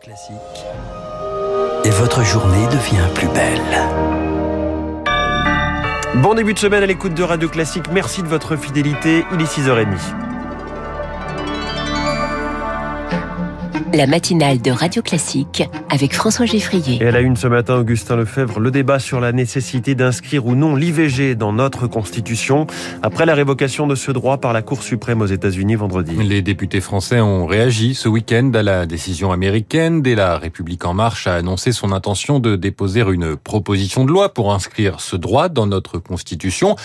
Classique. Et votre journée devient plus belle. Bon début de semaine à l'écoute de Radio Classique. Merci de votre fidélité. Il est 6h30. La matinale de Radio Classique avec François Geffrier. Et à la une ce matin, Augustin Lefebvre, le débat sur la nécessité d'inscrire ou non l'IVG dans notre Constitution après la révocation de ce droit par la Cour suprême aux États-Unis vendredi. Les députés français ont réagi ce week-end à la décision américaine dès la République en marche a annoncé son intention de déposer une proposition de loi pour inscrire ce droit dans notre Constitution.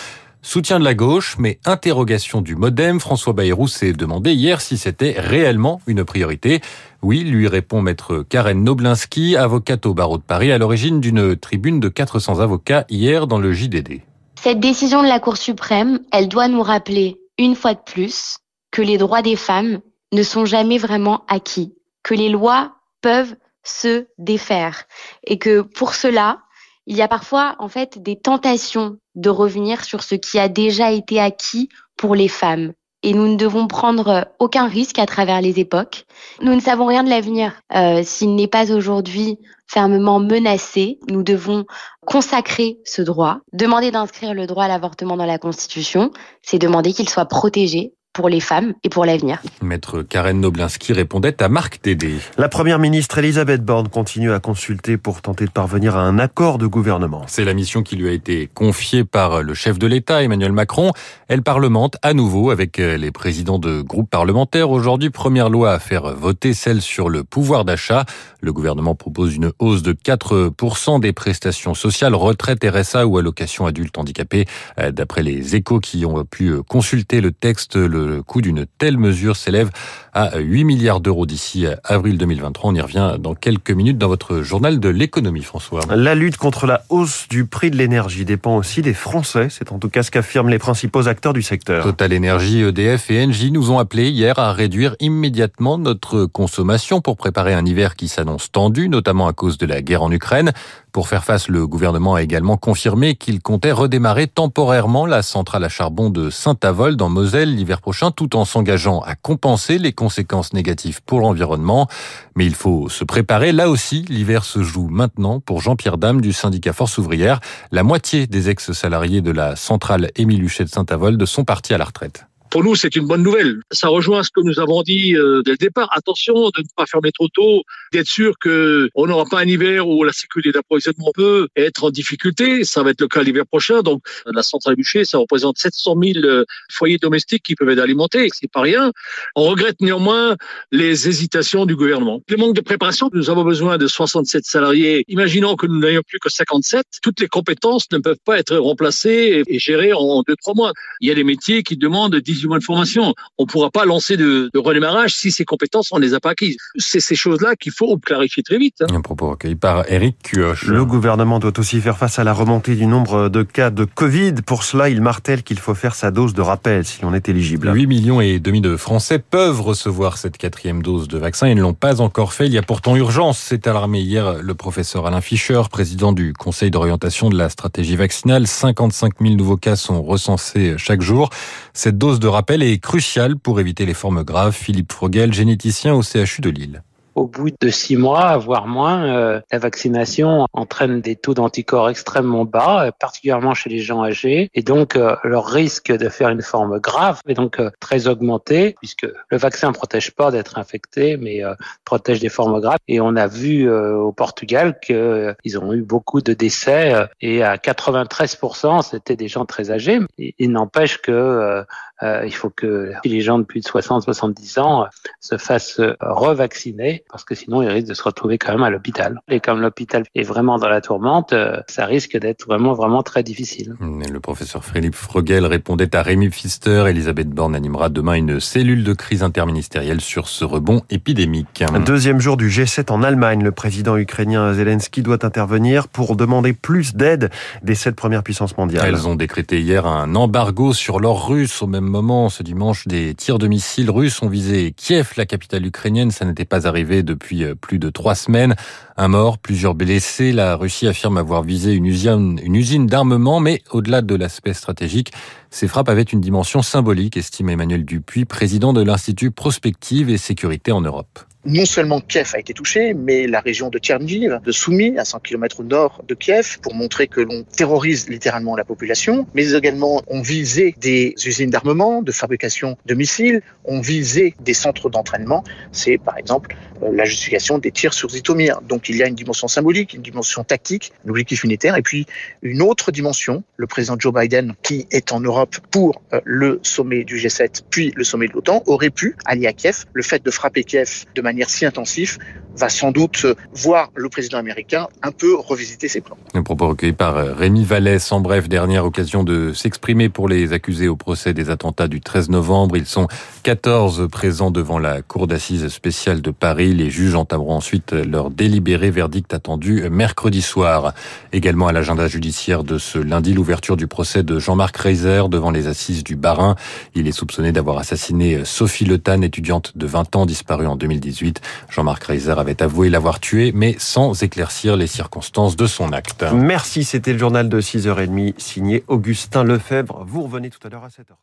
Soutien de la gauche, mais interrogation du modem. François Bayrou s'est demandé hier si c'était réellement une priorité. Oui, lui répond maître Karen Noblinski, avocate au barreau de Paris, à l'origine d'une tribune de 400 avocats hier dans le JDD. Cette décision de la Cour suprême, elle doit nous rappeler, une fois de plus, que les droits des femmes ne sont jamais vraiment acquis, que les lois peuvent se défaire et que pour cela, il y a parfois en fait des tentations de revenir sur ce qui a déjà été acquis pour les femmes. Et nous ne devons prendre aucun risque à travers les époques. Nous ne savons rien de l'avenir. Euh, S'il n'est pas aujourd'hui fermement menacé, nous devons consacrer ce droit. Demander d'inscrire le droit à l'avortement dans la Constitution, c'est demander qu'il soit protégé pour les femmes et pour l'avenir. Maître Karen Noblinski répondait à Marc Tédé. La première ministre Elisabeth Borne continue à consulter pour tenter de parvenir à un accord de gouvernement. C'est la mission qui lui a été confiée par le chef de l'État, Emmanuel Macron. Elle parlemente à nouveau avec les présidents de groupes parlementaires. Aujourd'hui, première loi à faire voter celle sur le pouvoir d'achat. Le gouvernement propose une hausse de 4% des prestations sociales, retraite, RSA ou allocation adulte handicapé. D'après les échos qui ont pu consulter le texte, le le coût d'une telle mesure s'élève à 8 milliards d'euros d'ici avril 2023. On y revient dans quelques minutes dans votre journal de l'économie, François. La lutte contre la hausse du prix de l'énergie dépend aussi des Français. C'est en tout cas ce qu'affirment les principaux acteurs du secteur. Total Énergie, EDF et Engie nous ont appelé hier à réduire immédiatement notre consommation pour préparer un hiver qui s'annonce tendu, notamment à cause de la guerre en Ukraine. Pour faire face, le gouvernement a également confirmé qu'il comptait redémarrer temporairement la centrale à charbon de Saint-Avold dans Moselle l'hiver prochain, tout en s'engageant à compenser les conséquences négatives pour l'environnement. Mais il faut se préparer. Là aussi, l'hiver se joue maintenant pour Jean-Pierre Dame du syndicat Force ouvrière. La moitié des ex-salariés de la centrale Émile Huchet de Saint-Avold sont partis à la retraite. Pour nous, c'est une bonne nouvelle. Ça rejoint ce que nous avons dit euh, dès le départ. Attention de ne pas fermer trop tôt, d'être sûr que on n'aura pas un hiver où la sécurité d'approvisionnement peut être en difficulté. Ça va être le cas l'hiver prochain. Donc, la centrale bûcher, ça représente 700 000 euh, foyers domestiques qui peuvent être alimentés. C'est pas rien. On regrette néanmoins les hésitations du gouvernement. Le manque de préparation. Nous avons besoin de 67 salariés. Imaginons que nous n'ayons plus que 57. Toutes les compétences ne peuvent pas être remplacées et gérées en deux, trois mois. Il y a des métiers qui demandent 18 mois de formation. On ne pourra pas lancer de, de, redémarrage si ces compétences, on ne les a pas acquises. C'est ces choses-là qu'il faut clarifier très vite. Hein. Un propos recueilli par Eric Cuoche. Le gouvernement doit aussi faire face à la remontée du nombre de cas de Covid. Pour cela, il martèle qu'il faut faire sa dose de rappel si l'on est éligible. 8 millions et demi de Français peuvent recevoir cette quatrième dose de vaccin. Ils ne l'ont pas encore fait. Il y a pourtant urgence. C'est alarmé hier le professeur Alain Fischer, président du Conseil d'orientation de la stratégie vaccinale. 55 000 nouveaux cas sont recensés chaque jour. Cette dose de rappel est crucial pour éviter les formes graves. Philippe Frogel, généticien au CHU de Lille au bout de six mois, voire moins, euh, la vaccination entraîne des taux d'anticorps extrêmement bas, euh, particulièrement chez les gens âgés, et donc euh, leur risque de faire une forme grave est donc euh, très augmenté, puisque le vaccin ne protège pas d'être infecté, mais euh, protège des formes graves. Et on a vu au Portugal qu'ils ont eu beaucoup de décès, et à 93%, c'était des gens très âgés. Il n'empêche que il faut que les gens de plus de 60-70 ans se fassent revacciner parce que sinon ils risquent de se retrouver quand même à l'hôpital. Et comme l'hôpital est vraiment dans la tourmente, euh, ça risque d'être vraiment vraiment très difficile. Le professeur Philippe Frogel répondait à Rémi Pfister. Elisabeth Borne animera demain une cellule de crise interministérielle sur ce rebond épidémique. Deuxième jour du G7 en Allemagne, le président ukrainien Zelensky doit intervenir pour demander plus d'aide des sept premières puissances mondiales. Elles ont décrété hier un embargo sur l'or russe. Au même moment, ce dimanche, des tirs de missiles russes ont visé Kiev, la capitale ukrainienne. Ça n'était pas arrivé depuis euh, plus de trois semaines. Un mort, plusieurs blessés. La Russie affirme avoir visé une usine, une usine d'armement, mais au-delà de l'aspect stratégique, ces frappes avaient une dimension symbolique, estime Emmanuel Dupuis, président de l'Institut Prospective et Sécurité en Europe. non seulement Kiev a été touché, mais la région de Tcherniv, de Soumy, à 100 km au nord de Kiev, pour montrer que l'on terrorise littéralement la population, mais également on visait des usines d'armement, de fabrication de missiles, on visait des centres d'entraînement. C'est par exemple la justification des tirs sur Zitomir. Donc il y a une dimension symbolique, une dimension tactique, un objectif unitaire, et puis une autre dimension, le président Joe Biden, qui est en Europe pour euh, le sommet du G7, puis le sommet de l'OTAN, aurait pu allier à Kiev. Le fait de frapper Kiev de manière si intensive va sans doute voir le président américain un peu revisiter ses plans. Un propos recueilli par Rémi Vallès. En bref, dernière occasion de s'exprimer pour les accusés au procès des attentats du 13 novembre. Ils sont 14 présents devant la cour d'assises spéciale de Paris. Les juges entameront ensuite leur délibéré verdict attendu mercredi soir. Également à l'agenda judiciaire de ce lundi, l'ouverture du procès de Jean-Marc Reiser devant les assises du Barin. Il est soupçonné d'avoir assassiné Sophie Le étudiante de 20 ans disparue en 2018. Jean-Marc Reiser avait avoué l'avoir tuée, mais sans éclaircir les circonstances de son acte. Merci, c'était le journal de 6h30 signé Augustin Lefebvre. Vous revenez tout à l'heure à 7h.